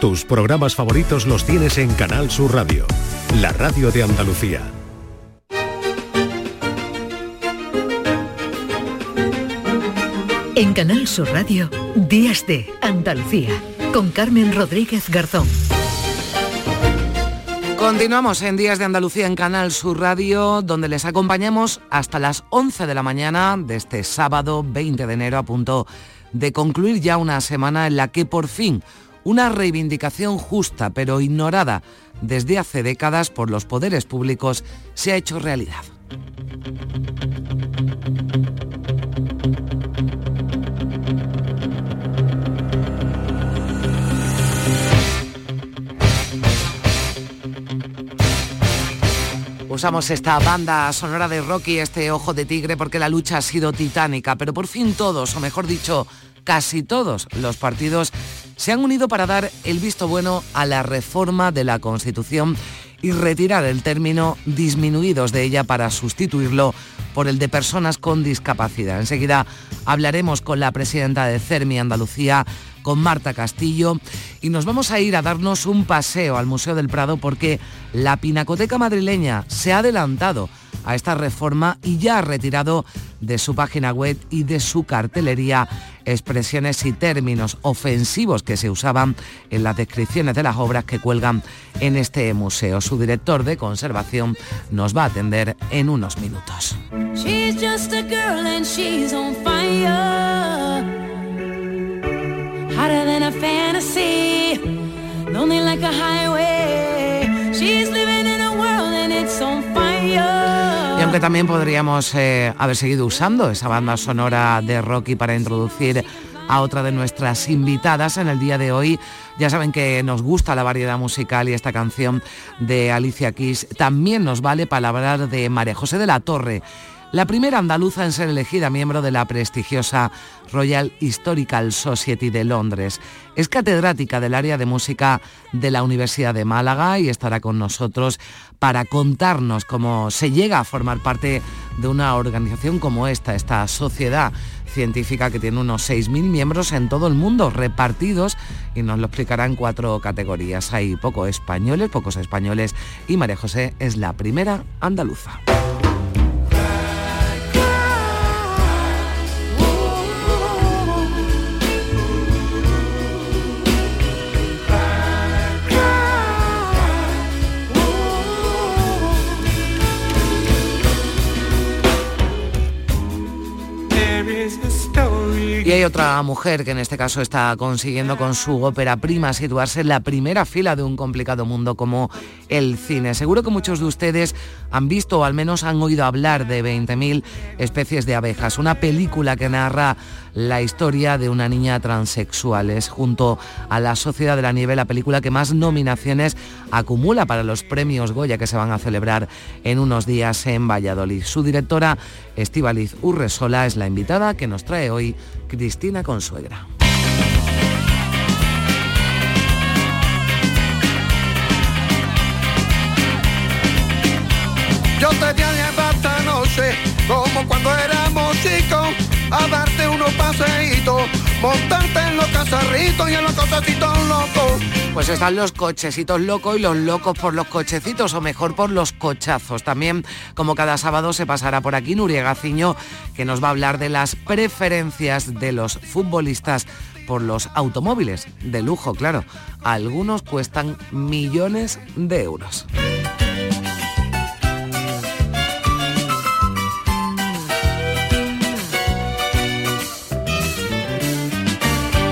Tus programas favoritos los tienes en Canal Sur Radio, la radio de Andalucía. En Canal Sur Radio, Días de Andalucía, con Carmen Rodríguez Garzón. Continuamos en Días de Andalucía en Canal Sur Radio, donde les acompañamos hasta las 11 de la mañana de este sábado 20 de enero a punto de concluir ya una semana en la que por fin una reivindicación justa pero ignorada desde hace décadas por los poderes públicos se ha hecho realidad. Usamos esta banda sonora de Rocky, este ojo de tigre, porque la lucha ha sido titánica, pero por fin todos, o mejor dicho, casi todos los partidos se han unido para dar el visto bueno a la reforma de la Constitución y retirar el término disminuidos de ella para sustituirlo por el de personas con discapacidad. Enseguida hablaremos con la presidenta de CERMI Andalucía, con Marta Castillo, y nos vamos a ir a darnos un paseo al Museo del Prado porque la Pinacoteca madrileña se ha adelantado a esta reforma y ya ha retirado de su página web y de su cartelería expresiones y términos ofensivos que se usaban en las descripciones de las obras que cuelgan en este museo. Su director de conservación nos va a atender en unos minutos. Y aunque también podríamos eh, haber seguido usando esa banda sonora de Rocky para introducir a otra de nuestras invitadas en el día de hoy. Ya saben que nos gusta la variedad musical y esta canción de Alicia Keys también nos vale para hablar de María José de la Torre la primera andaluza en ser elegida miembro de la prestigiosa Royal Historical Society de Londres. Es catedrática del área de música de la Universidad de Málaga y estará con nosotros para contarnos cómo se llega a formar parte de una organización como esta, esta sociedad científica que tiene unos 6.000 miembros en todo el mundo repartidos y nos lo explicará en cuatro categorías. Hay pocos españoles, pocos españoles y María José es la primera andaluza. Hay otra mujer que en este caso está consiguiendo con su ópera prima situarse en la primera fila de un complicado mundo como el cine. Seguro que muchos de ustedes han visto o al menos han oído hablar de 20.000 especies de abejas, una película que narra la historia de una niña transexual. Es junto a La Sociedad de la Nieve la película que más nominaciones acumula para los premios Goya que se van a celebrar en unos días en Valladolid. Su directora, Estivaliz Urresola, es la invitada que nos trae hoy Cristina Consuegra. Yo te di esta noche, como cuando éramos chicos, a darte unos paseitos, montarte en los casarritos y en los cochecitos locos. Pues están los cochecitos locos y los locos por los cochecitos, o mejor por los cochazos. También, como cada sábado, se pasará por aquí Nuria Gaciño, que nos va a hablar de las preferencias de los futbolistas por los automóviles, de lujo, claro. Algunos cuestan millones de euros.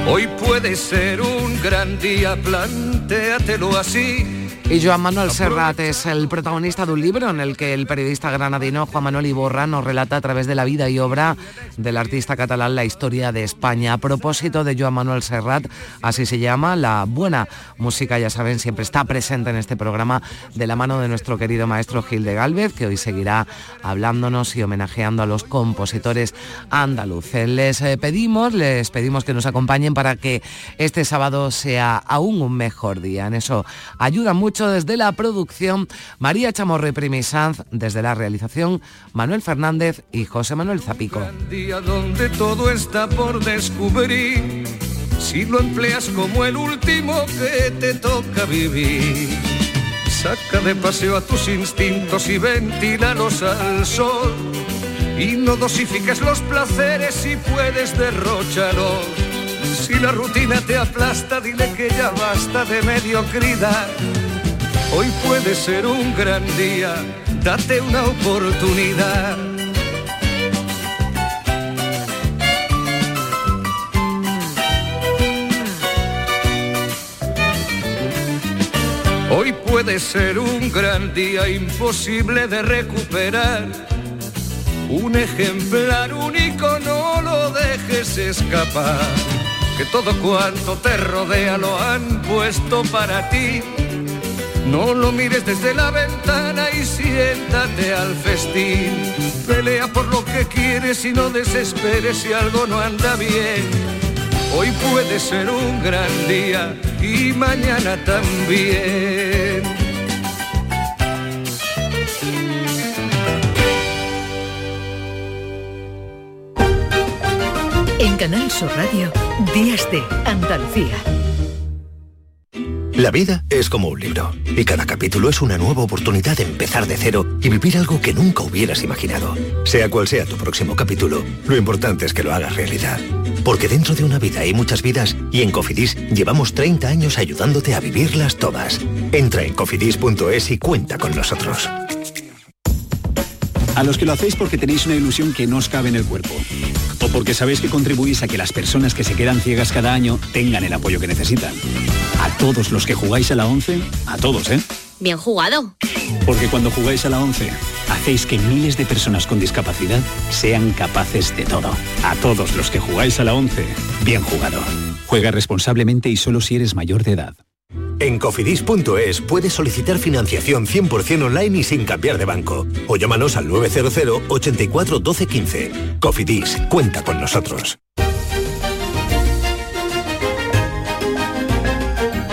Hoy puede ser un gran día, plantéatelo así y Joan Manuel Serrat es el protagonista de un libro en el que el periodista granadino Juan Manuel Iborra nos relata a través de la vida y obra del artista catalán la historia de España. A propósito de Joan Manuel Serrat, así se llama, la buena música, ya saben, siempre está presente en este programa de la mano de nuestro querido maestro Gil de Galvez, que hoy seguirá hablándonos y homenajeando a los compositores andaluces. Les eh, pedimos, les pedimos que nos acompañen para que este sábado sea aún un mejor día. En eso ayuda mucho desde la producción, María Chamorro y Primisanz, desde la realización, Manuel Fernández y José Manuel Zapico. día donde todo está por descubrir si lo empleas como el último que te toca vivir. Saca de paseo a tus instintos y ventílalos al sol. Y no dosifiques los placeres si puedes derrocharlos. Si la rutina te aplasta, dile que ya basta de mediocridad. Hoy puede ser un gran día, date una oportunidad. Hoy puede ser un gran día imposible de recuperar. Un ejemplar único no lo dejes escapar. Que todo cuanto te rodea lo han puesto para ti. No lo mires desde la ventana y siéntate al festín. Pelea por lo que quieres y no desesperes si algo no anda bien Hoy puede ser un gran día y mañana también. En Canal Sur Radio, Días de Andalucía. La vida es como un libro y cada capítulo es una nueva oportunidad de empezar de cero y vivir algo que nunca hubieras imaginado. Sea cual sea tu próximo capítulo, lo importante es que lo hagas realidad. Porque dentro de una vida hay muchas vidas y en Cofidis llevamos 30 años ayudándote a vivirlas todas. Entra en cofidis.es y cuenta con nosotros. A los que lo hacéis porque tenéis una ilusión que no os cabe en el cuerpo. O porque sabéis que contribuís a que las personas que se quedan ciegas cada año tengan el apoyo que necesitan. A todos los que jugáis a la 11, a todos, ¿eh? Bien jugado. Porque cuando jugáis a la 11, hacéis que miles de personas con discapacidad sean capaces de todo. A todos los que jugáis a la 11, bien jugado. Juega responsablemente y solo si eres mayor de edad. En cofidis.es puedes solicitar financiación 100% online y sin cambiar de banco. O llámanos al 900 84 12 15. Cofidis, cuenta con nosotros.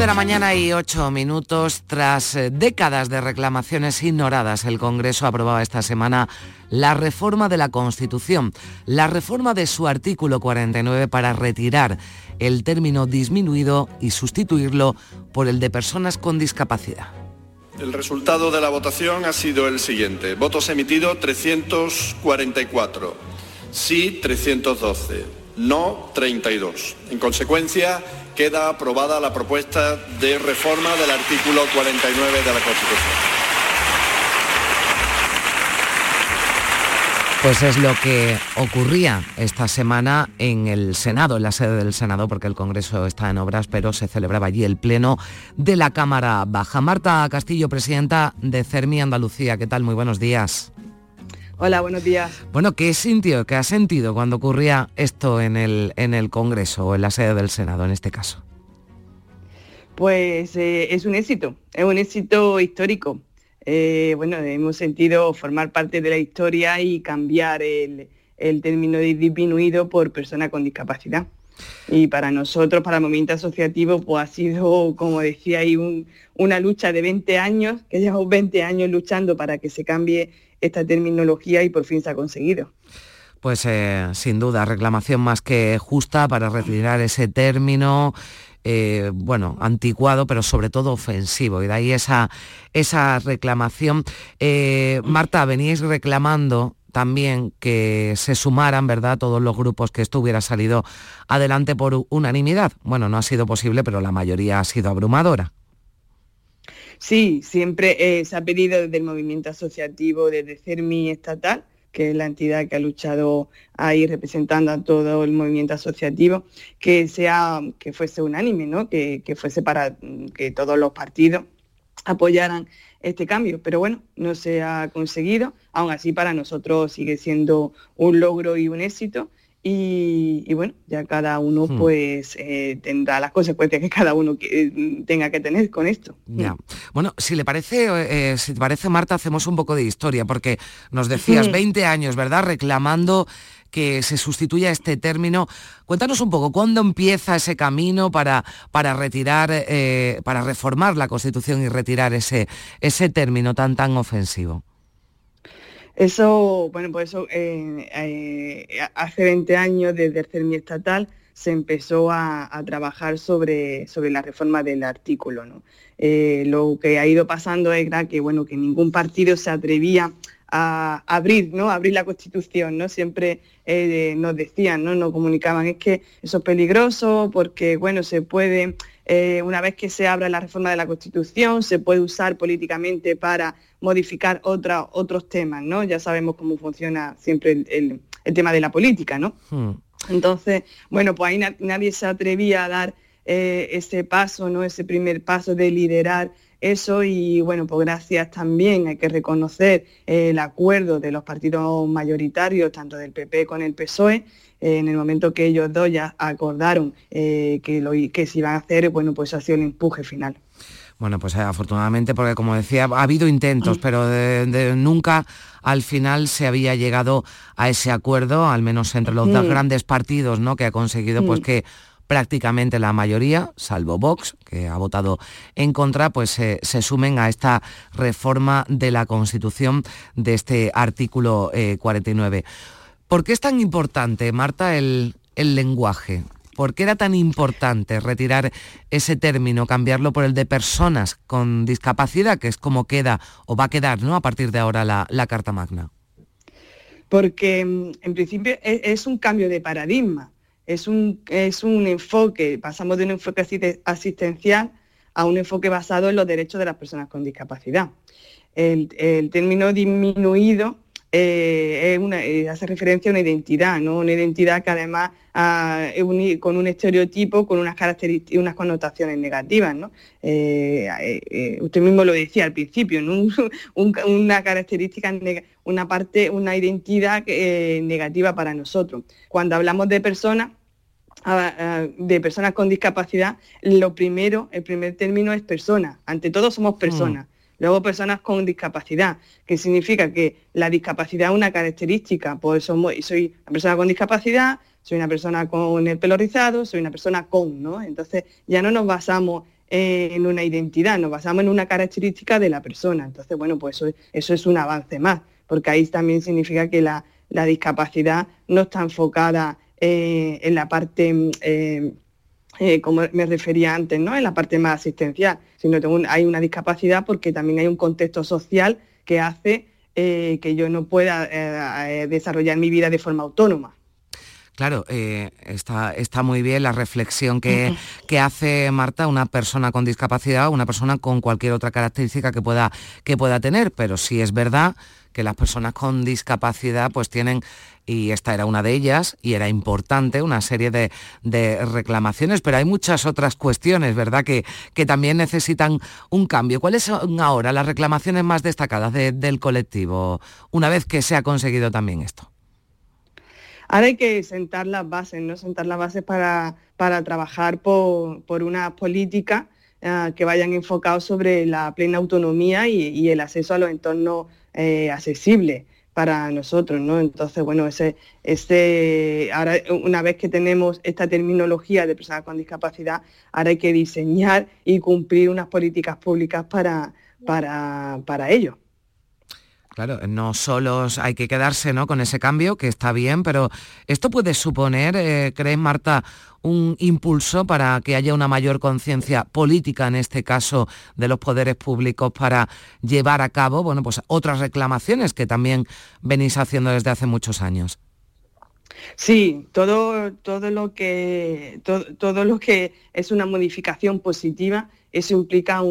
De la mañana y 8 minutos. Tras eh, décadas de reclamaciones ignoradas, el Congreso aprobaba esta semana la reforma de la Constitución, la reforma de su artículo 49 para retirar el término disminuido y sustituirlo por el de personas con discapacidad. El resultado de la votación ha sido el siguiente. Votos emitidos 344, sí 312, no 32. En consecuencia, queda aprobada la propuesta de reforma del artículo 49 de la Constitución. Pues es lo que ocurría esta semana en el Senado, en la sede del Senado, porque el Congreso está en obras, pero se celebraba allí el Pleno de la Cámara Baja. Marta Castillo, presidenta de CERMI Andalucía, ¿qué tal? Muy buenos días. Hola, buenos días. Bueno, ¿qué sintió, qué ha sentido cuando ocurría esto en el, en el Congreso o en la sede del Senado en este caso? Pues eh, es un éxito, es un éxito histórico. Eh, bueno, hemos sentido formar parte de la historia y cambiar el, término de disminuido por persona con discapacidad. Y para nosotros, para el movimiento asociativo, pues ha sido, como decía ahí, una lucha de 20 años, que llevamos 20 años luchando para que se cambie esta terminología y por fin se ha conseguido. Pues eh, sin duda, reclamación más que justa para retirar ese término eh, bueno, anticuado, pero sobre todo ofensivo. Y de ahí esa, esa reclamación. Eh, Marta, veníais reclamando también que se sumaran, ¿verdad?, todos los grupos que esto hubiera salido adelante por unanimidad. Bueno, no ha sido posible, pero la mayoría ha sido abrumadora. Sí, siempre eh, se ha pedido desde el movimiento asociativo, desde CERMI estatal, que es la entidad que ha luchado ahí representando a todo el movimiento asociativo, que sea, que fuese unánime, ¿no? que, fuese para que todos los partidos apoyaran este cambio. Pero bueno, no se ha conseguido. Aún así, para nosotros sigue siendo un logro y un éxito. Y, bueno, ya cada uno hmm. pues eh, tendrá las consecuencias que cada uno eh, tenga que tener con esto. Ya. Bueno, si le parece, eh, si te parece Marta, hacemos un poco de historia, porque nos decías 20 años, ¿verdad? Reclamando que se sustituya este término. Cuéntanos un poco, ¿cuándo empieza ese camino para, para retirar, para reformar la Constitución y retirar ese, ese término tan, tan ofensivo? Eso, bueno, pues eso, eh, eh, hace 20 años, desde el CERMI estatal, se empezó a, trabajar sobre, sobre, la reforma del artículo. Eh, lo que ha ido pasando era que, bueno, que ningún partido se atrevía a abrir, ¿no? abrir la Constitución, ¿no? Siempre nos decían, ¿no? Nos comunicaban, es que eso es peligroso porque, bueno, se puede una vez que se abra la reforma de la Constitución, se puede usar políticamente para modificar otros temas, ¿no? Ya sabemos cómo funciona siempre el, tema de la política, ¿no? Hmm. Entonces, bueno, pues ahí nadie se atrevía a dar eh, ese paso, ¿no? Ese primer paso de liderar eso y bueno, pues gracias también hay que reconocer el acuerdo de los partidos mayoritarios, tanto del PP con el PSOE, en el momento que ellos dos ya acordaron eh, que, lo, que se iban a hacer, bueno, pues ha sido el empuje final. Bueno, pues eh, afortunadamente, porque como decía, ha habido intentos, pero nunca al final se había llegado a ese acuerdo, al menos entre los dos grandes partidos, ¿no? Que ha conseguido pues que prácticamente la mayoría, salvo Vox, que ha votado en contra, pues se sumen a esta reforma de la Constitución de este artículo 49. Eh, ¿Por qué es tan importante, Marta, el, lenguaje? ¿Por qué era tan importante retirar ese término, cambiarlo por el de personas con discapacidad, que es como queda o va a quedar ¿no? a partir de ahora la, Carta Magna? Porque mm, en principio e, es, un cambio de paradigma, es un, es un enfoque, pasamos de un enfoque asistencial a un enfoque basado en los derechos de las personas con discapacidad. El, el término disminuido eh, eh, hace referencia a una identidad, ¿no? una identidad que además ah, es con un estereotipo, con unas características, unas connotaciones negativas. ¿no? Eh, usted mismo lo decía al principio, una característica, una parte, una identidad negativa para nosotros. Cuando hablamos de personas, ah, ah, de personas con discapacidad, lo primero, el primer término es persona. Ante todo somos personas. Mm. Luego personas con discapacidad, que significa que la discapacidad es una característica, pues soy una persona con discapacidad, soy una persona con el pelo rizado, soy una persona con, ¿no? Entonces ya no nos basamos en una identidad, nos basamos en una característica de la persona. Entonces, bueno, pues eso, eso es un avance más, porque ahí también significa que la, discapacidad no está enfocada eh, en la parte... Eh, eh, como me refería antes, ¿no? en la parte más asistencial, sino que hay una discapacidad porque también hay un contexto social que hace eh, que yo no pueda eh, desarrollar mi vida de forma autónoma. Claro, está, está, muy bien la reflexión que, que, hace Marta, una persona con discapacidad, una persona con cualquier otra característica que pueda, que pueda tener, pero sí es verdad que las personas con discapacidad pues tienen, y esta era una de ellas, y era importante, una serie de, reclamaciones, pero hay muchas otras cuestiones, ¿verdad?, que, que, también necesitan un cambio. ¿Cuáles son ahora las reclamaciones más destacadas del colectivo, una vez que se ha conseguido también esto? Ahora hay que sentar las bases, ¿no? Sentar las bases para, para trabajar por, por una política eh, que vayan enfocados sobre la plena autonomía y, el acceso a los entornos eh, accesible para nosotros, ¿no? Entonces, bueno, ese, ese, ahora una vez que tenemos esta terminología de personas con discapacidad, ahora hay que diseñar y cumplir unas políticas públicas para, para, para ello. Claro, no solo hay que quedarse ¿no? con ese cambio, que está bien, pero esto puede suponer, eh, ¿crees Marta, un impulso para que haya una mayor conciencia política, en este caso, de los poderes públicos para llevar a cabo bueno, pues otras reclamaciones que también venís haciendo desde hace muchos años? Sí, todo, todo, lo que, todo lo que es una modificación positiva eso implica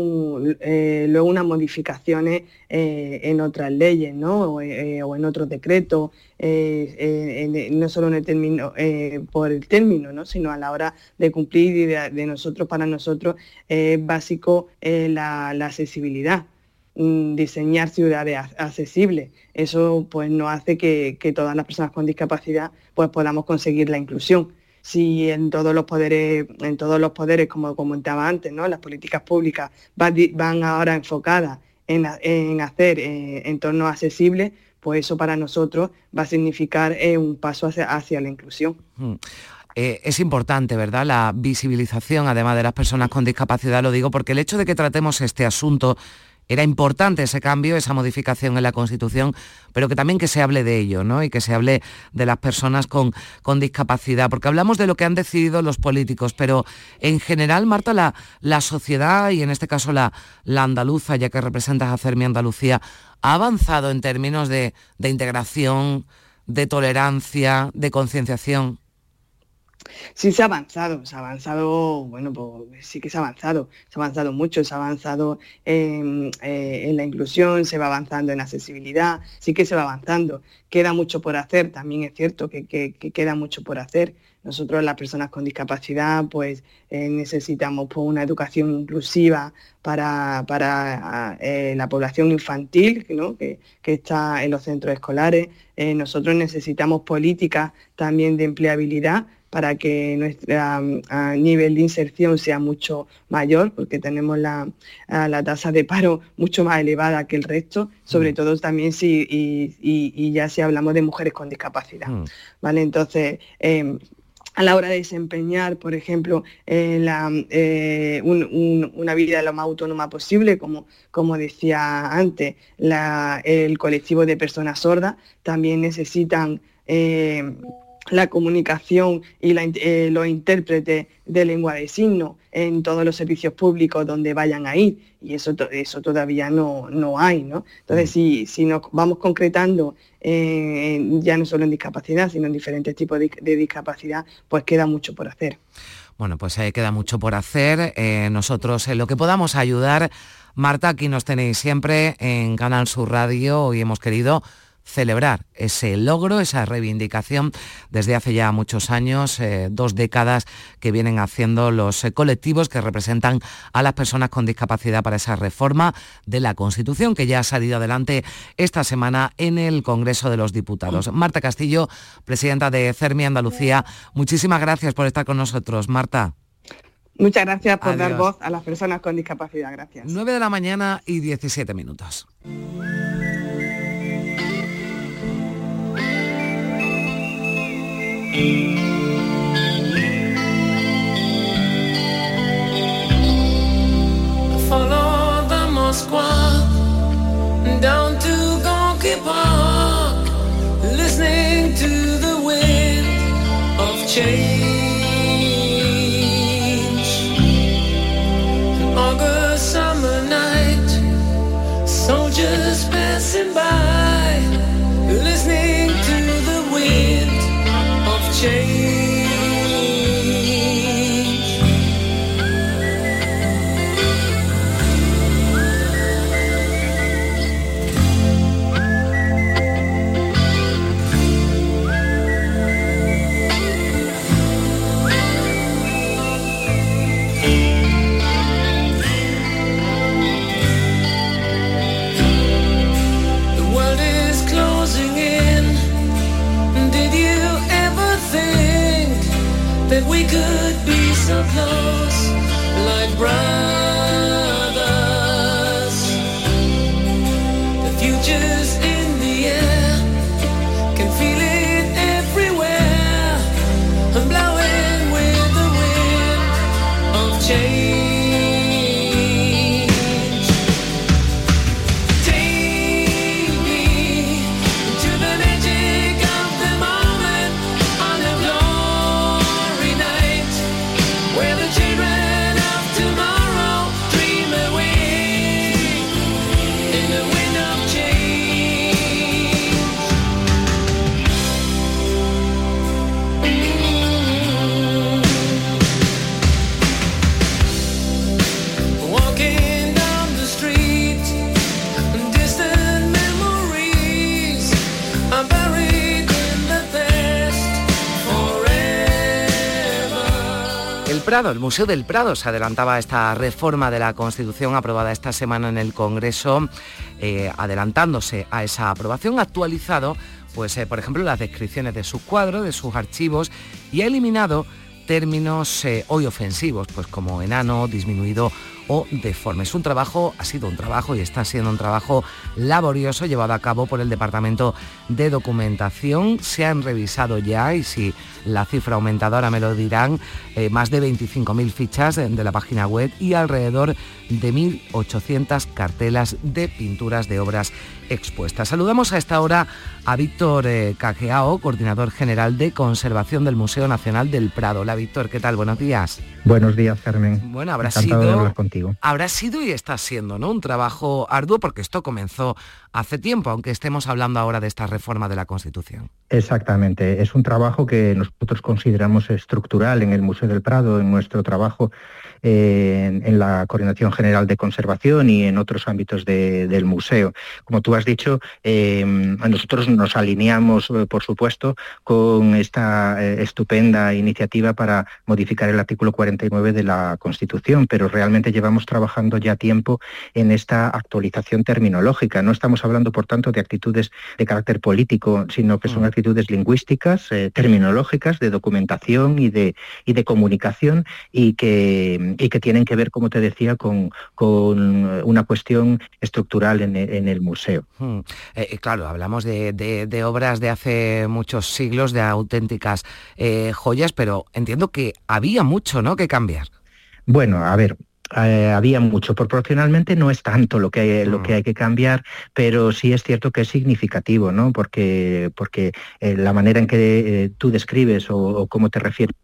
eh, luego unas modificaciones eh, en otras leyes ¿no? Eh, o en otros decretos, no solo en el término, por el término, ¿no? sino a la hora de cumplir y de, nosotros para nosotros es básico la, accesibilidad. Mm, diseñar ciudades accesibles. Eso pues nos hace que, todas las personas con discapacidad pues podamos conseguir la inclusión. Si en todos los poderes, en todos los poderes, como comentaba antes, ¿no? las políticas públicas van, ahora enfocadas en, hacer eh, entornos accesibles, pues eso para nosotros va a significar eh, un paso hacia, la inclusión. Mm. Eh, es importante, ¿verdad? La visibilización, además de las personas con discapacidad, lo digo porque el hecho de que tratemos este asunto era importante ese cambio, esa modificación en la Constitución, pero que también que se hable de ello, ¿no? Y que se hable de las personas con, con discapacidad, porque hablamos de lo que han decidido los políticos, pero en general, Marta, la, la sociedad, y en este caso la, andaluza, ya que representas a Cermi Andalucía, ha avanzado en términos de, de integración, de tolerancia, de concienciación. Sí se ha avanzado, se ha avanzado, bueno, pues sí que se ha avanzado, se ha avanzado mucho, se ha avanzado en, eh, la inclusión, se va avanzando en accesibilidad, sí que se va avanzando. Queda mucho por hacer, también es cierto que, queda mucho por hacer. Nosotros las personas con discapacidad pues eh, necesitamos pues, una educación inclusiva para, eh, la población infantil que, está en los centros escolares. nosotros necesitamos políticas también de empleabilidad para que nuestro nivel de inserción sea mucho mayor, porque tenemos la, tasa de paro mucho más elevada que el resto, sobre mm. todo también si, y, ya si hablamos de mujeres con discapacidad. Mm. ¿vale? Entonces, em, a la hora de desempeñar, por ejemplo, eh, una vida lo más autónoma posible, como, como decía antes, el colectivo de personas sordas también necesitan eh, la comunicación y eh, los intérpretes de lengua de signos en todos los servicios públicos donde vayan a ir y eso, eso todavía no, no hay. ¿no? Entonces, mm. si, si nos vamos concretando ya no solo en discapacidad, sino en diferentes tipos de, discapacidad, pues queda mucho por hacer. Bueno, pues ahí queda mucho por hacer. Eh, nosotros en lo que podamos ayudar, Marta, aquí nos tenéis siempre en Canal Sur Radio. Hoy hemos querido celebrar ese logro, esa reivindicación desde hace ya muchos años, eh, dos décadas que vienen haciendo los eh, colectivos que representan a las personas con discapacidad para esa reforma de la Constitución que ya ha salido adelante esta semana en el Congreso de los Diputados. Marta Castillo, presidenta de CERMI Andalucía, muchísimas gracias por estar con nosotros. Marta. Muchas gracias por dar voz a las personas con discapacidad. Gracias. 9 de la mañana y 17 minutos. Follow the Moskwa down to Park, listening to the wind of change. An August summer night, soldiers passing by, of like brothers. The future. El Museo del Prado, se adelantaba esta reforma de la Constitución aprobada esta semana en el Congreso, eh, adelantándose a esa aprobación, actualizado, pues, eh, por ejemplo, las descripciones de sus cuadros, de sus archivos, y ha eliminado términos eh, hoy ofensivos, pues como enano, disminuido o deforme. Es un trabajo, ha sido un trabajo y está siendo un trabajo laborioso llevado a cabo por el Departamento de Documentación. Se han revisado ya y si la cifra aumentadora me lo dirán, eh, más de 25.000 fichas de, la página web y alrededor de 1.800 cartelas de pinturas de obras expuestas. Saludamos a esta hora a Víctor eh, Cajeao, coordinador general de conservación del Museo Nacional del Prado. Hola Víctor, ¿qué tal? Buenos días. Buenos días, Carmen. Bueno, habrá sido, habrá sido y está siendo, ¿no? Un trabajo arduo porque esto comenzó hace tiempo, aunque estemos hablando ahora de esta reforma de la Constitución. Exactamente, es un trabajo que nosotros consideramos estructural en el Museo del Prado, en nuestro trabajo en, la Coordinación General de Conservación y en otros ámbitos del museo. Como tú has dicho, em, nosotros nos alineamos, eh, por supuesto, con esta eh, estupenda iniciativa para modificar el artículo 49 de la Constitución, pero realmente llevamos trabajando ya tiempo en esta actualización terminológica. No estamos hablando, por tanto, de actitudes de carácter político, sino que son mm. actitudes lingüísticas, eh, terminológicas, de documentación y de, y de comunicación y que y que tienen que ver, como te decía, con, una cuestión estructural en, el museo. Hmm. Eh, eh, claro, hablamos de, obras de hace muchos siglos, de auténticas eh, joyas, pero entiendo que había mucho ¿no? que cambiar. Bueno, a ver, había mucho. Proporcionalmente no es tanto lo que, hay, lo que hmm. hay que cambiar, pero sí es cierto que es significativo, ¿no? Porque, porque la manera en que tú describes o, o cómo te refieres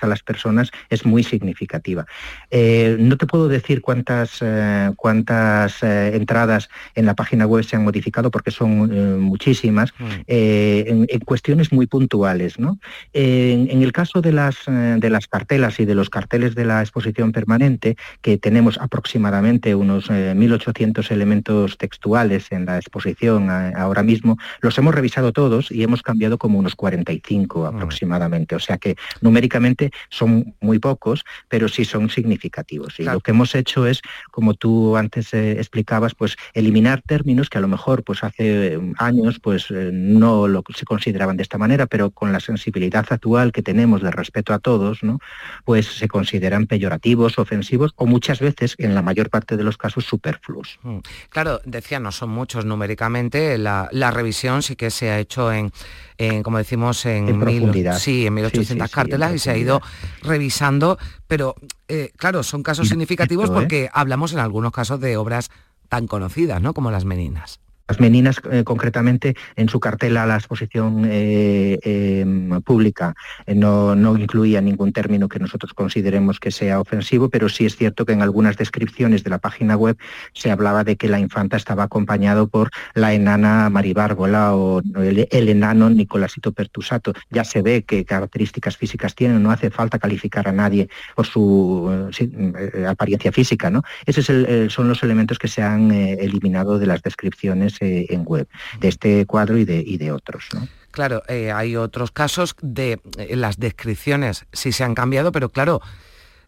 a las personas es muy significativa. Eh, no te puedo decir cuántas, eh, cuántas eh, entradas en la página web se han modificado porque son muchísimas, mm. en, cuestiones muy puntuales. ¿no? En, el caso de las, de las cartelas y de los carteles de la exposición permanente, que tenemos aproximadamente unos 1.800 elementos textuales en la exposición ahora mismo, los hemos revisado todos y hemos cambiado como unos 45 mm. aproximadamente. O sea que numéricamente son muy pocos, pero sí son significativos. Y lo que hemos hecho es, como tú antes eh, explicabas, pues eliminar términos que a lo mejor pues hace mm, años pues eh, no lo se consideraban de esta manera, pero con la sensibilidad actual que tenemos de respeto a todos, ¿no? pues se consideran peyorativos, ofensivos o muchas veces, en la mayor parte de los casos, superfluos. Mm. Claro, decía, no son muchos numéricamente, la, revisión sí que se ha hecho en, como decimos, en, en sí, en 1800 cartelas y se ha ido revisando, pero eh, claro, son casos significativos ¿eh? porque hablamos en algunos casos de obras tan conocidas, ¿no? Como las meninas. Las meninas, eh, concretamente, en su cartela la exposición eh, em, pública eh, no, no, incluía ningún término que nosotros consideremos que sea ofensivo, pero sí es cierto que en algunas descripciones de la página web se hablaba de que la infanta estaba acompañado por la enana Maribárgola o el, enano Nicolásito Pertusato. Ya se ve qué características físicas tienen, no hace falta calificar a nadie por su apariencia física. ¿no? Esos son los elementos que se han eliminado de las descripciones en web, de este cuadro y de, y de otros. Claro, eh, hay otros casos de eh, las descripciones sí se han cambiado, pero claro,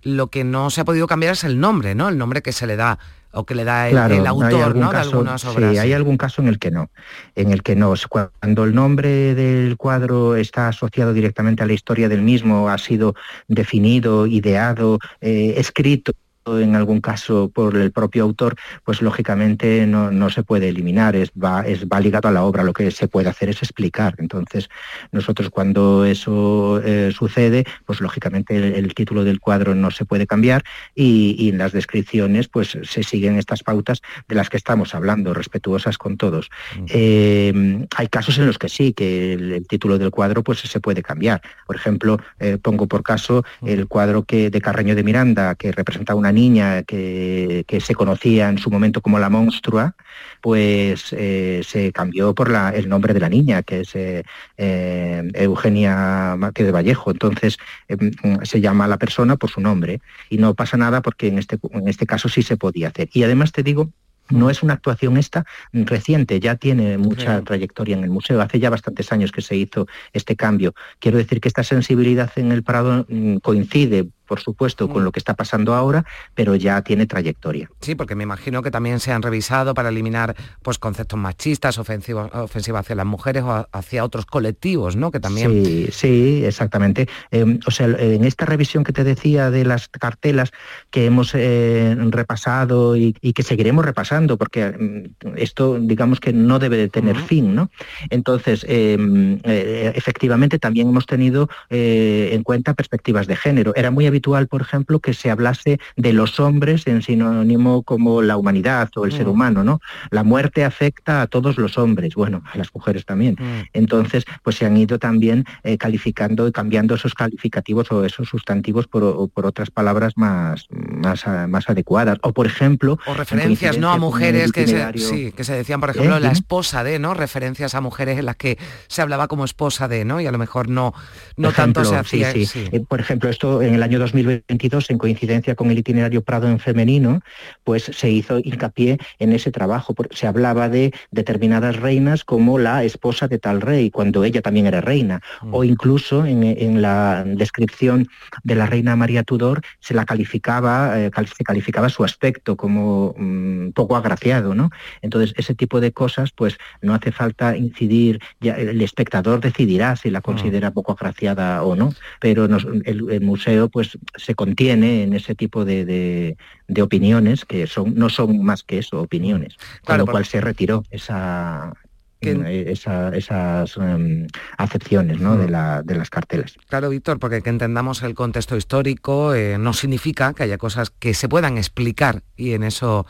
lo que no se ha podido cambiar es el nombre, ¿no? El nombre que se le da o que le da el, autor ¿no? de algunas obras. Sí, hay algún caso en el que no, en el que no. Cuando el nombre del cuadro está asociado directamente a la historia del mismo, ha sido definido, ideado, eh, escrito en algún caso por el propio autor, pues lógicamente no, se puede eliminar, es va, es va ligado a la obra, lo que se puede hacer es explicar. Entonces, nosotros cuando eso eh, sucede, pues lógicamente el, título del cuadro no se puede cambiar y, en las descripciones pues se siguen estas pautas de las que estamos hablando, respetuosas con todos. Eh, hay casos en los que sí, que el, título del cuadro pues se puede cambiar. Por ejemplo, eh, pongo por caso el cuadro que de Carreño de Miranda, que representa una niña que, se conocía en su momento como la monstrua, pues eh, se cambió por la, el nombre de la niña, que es eh, eh, Eugenia Márquez de Vallejo. Entonces em, se llama a la persona por su nombre y no pasa nada porque en este, en este caso sí se podía hacer. Y además te digo no es una actuación esta reciente, ya tiene mucha trayectoria en el museo. Hace ya bastantes años que se hizo este cambio. Quiero decir que esta sensibilidad en el Prado mm, coincide por supuesto, con lo que está pasando ahora, pero ya tiene trayectoria. Sí, porque me imagino que también se han revisado para eliminar pues, conceptos machistas, ofensivos, ofensivos hacia las mujeres o hacia otros colectivos, ¿no? Que también... Sí, sí, exactamente. Em, o sea, en esta revisión que te decía de las cartelas que hemos eh, repasado y, que seguiremos repasando, porque mm, esto, digamos que no debe de tener fin, ¿no? Entonces, em, eh, efectivamente, también hemos tenido eh, en cuenta perspectivas de género. Era muy habitual, por ejemplo, que se hablase de los hombres en sinónimo como la humanidad o el ser humano, ¿no? La muerte afecta a todos los hombres, bueno, a las mujeres también. Entonces, pues se han ido también calificando y cambiando esos calificativos o esos sustantivos por, por otras palabras más, más, más adecuadas. O, por ejemplo... O referencias, ¿no? A mujeres que se, sí, que se decían, por ejemplo, ¿Eh? la esposa de, ¿no? Referencias a mujeres en las que se hablaba como esposa de, ¿no? Y a lo mejor no, no tanto se hacía... Sí, sí. Eh, por ejemplo, esto en el año 2022, en coincidencia con el itinerario Prado en femenino, pues se hizo hincapié en ese trabajo. Se hablaba de determinadas reinas como la esposa de tal rey, cuando ella también era reina. O mm. incluso en, en la descripción de la reina María Tudor se la calificaba, eh, se calificaba su aspecto como mm, poco agraciado, ¿no? Entonces, ese tipo de cosas, pues no hace falta incidir, ya, el espectador decidirá si la mm. considera poco agraciada o no, pero el, museo pues se contiene en ese tipo de, opiniones que son, no son más que eso, opiniones, con lo cual se retiró esa, eh, esas em, acepciones ¿no? de, las carteles. Claro, Víctor, porque que entendamos el contexto histórico eh, no significa que haya cosas que se puedan explicar y en eso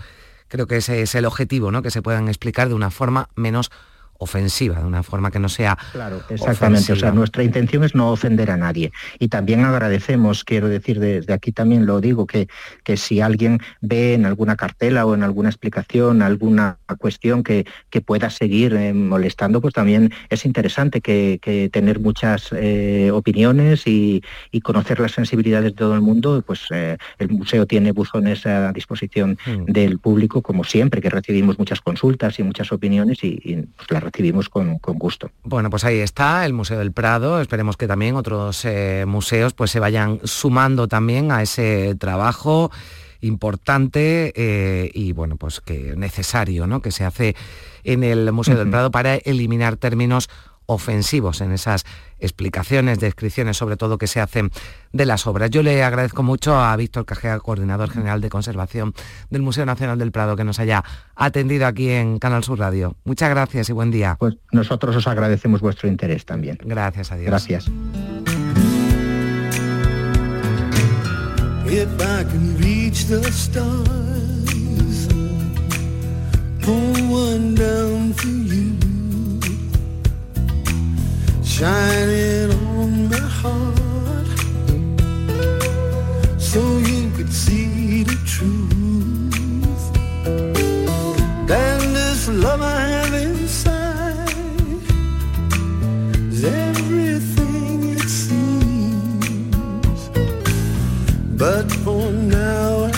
creo que ese es el objetivo, ¿no? que se puedan explicar de una forma menos ofensiva, de una forma que no sea Claro, exactamente. O sea, nuestra intención es no ofender a nadie. Y también agradecemos, quiero decir desde aquí también lo digo, que, que si alguien ve en alguna cartela o en alguna explicación alguna cuestión que, que pueda seguir eh, molestando, pues también es interesante que, tener muchas eh, opiniones y, conocer las sensibilidades de todo el mundo, pues eh, el museo tiene buzones a disposición mm. del público, como siempre, que recibimos muchas consultas y muchas opiniones y, y pues, recibimos con, gusto. Bueno, pues ahí está el Museo del Prado. Esperemos que también otros eh, museos pues se vayan sumando también a ese trabajo importante eh, y bueno, pues que necesario, ¿no? Que se hace en el Museo del Prado para eliminar términos ofensivos en esas explicaciones, descripciones sobre todo que se hacen de las obras. Yo le agradezco mucho a Víctor Cajea, coordinador general de conservación del Museo Nacional del Prado, que nos haya atendido aquí en Canal Sur Radio. Muchas gracias y buen día. Pues nosotros os agradecemos vuestro interés también. Gracias a Dios. Gracias. Shining on my heart so you could see the truth. And this love I have inside is everything it seems. But for now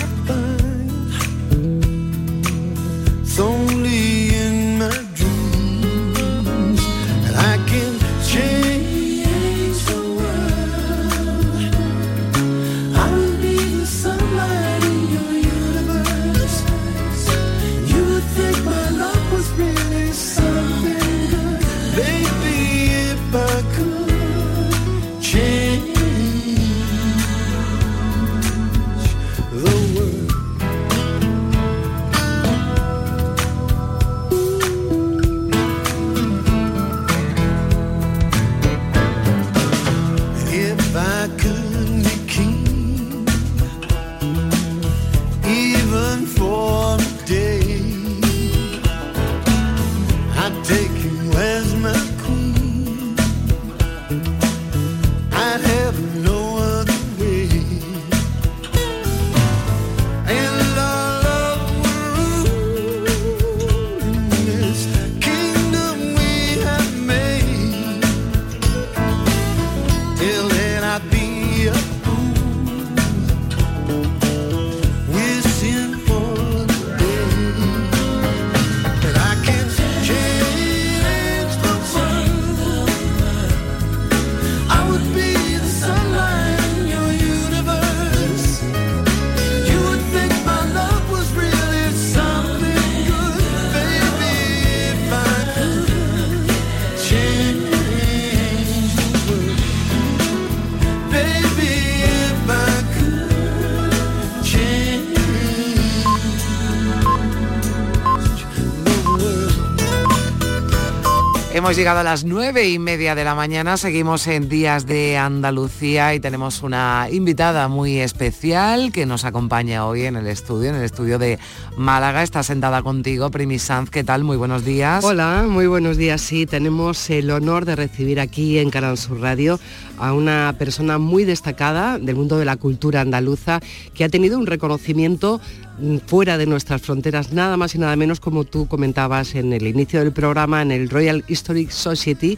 hemos llegado a las nueve y media de la mañana, seguimos en Días de Andalucía y tenemos una invitada muy especial que nos acompaña hoy en el estudio, en el estudio de Málaga. Está sentada contigo, Primi Sanz, ¿qué tal? Muy buenos días. Hola, muy buenos días. Sí, tenemos el honor de recibir aquí en Canal Sur Radio a una persona muy destacada del mundo de la cultura andaluza que ha tenido un reconocimiento fuera de nuestras fronteras, nada más y nada menos como tú comentabas en el inicio del programa, en el Royal Historic Society,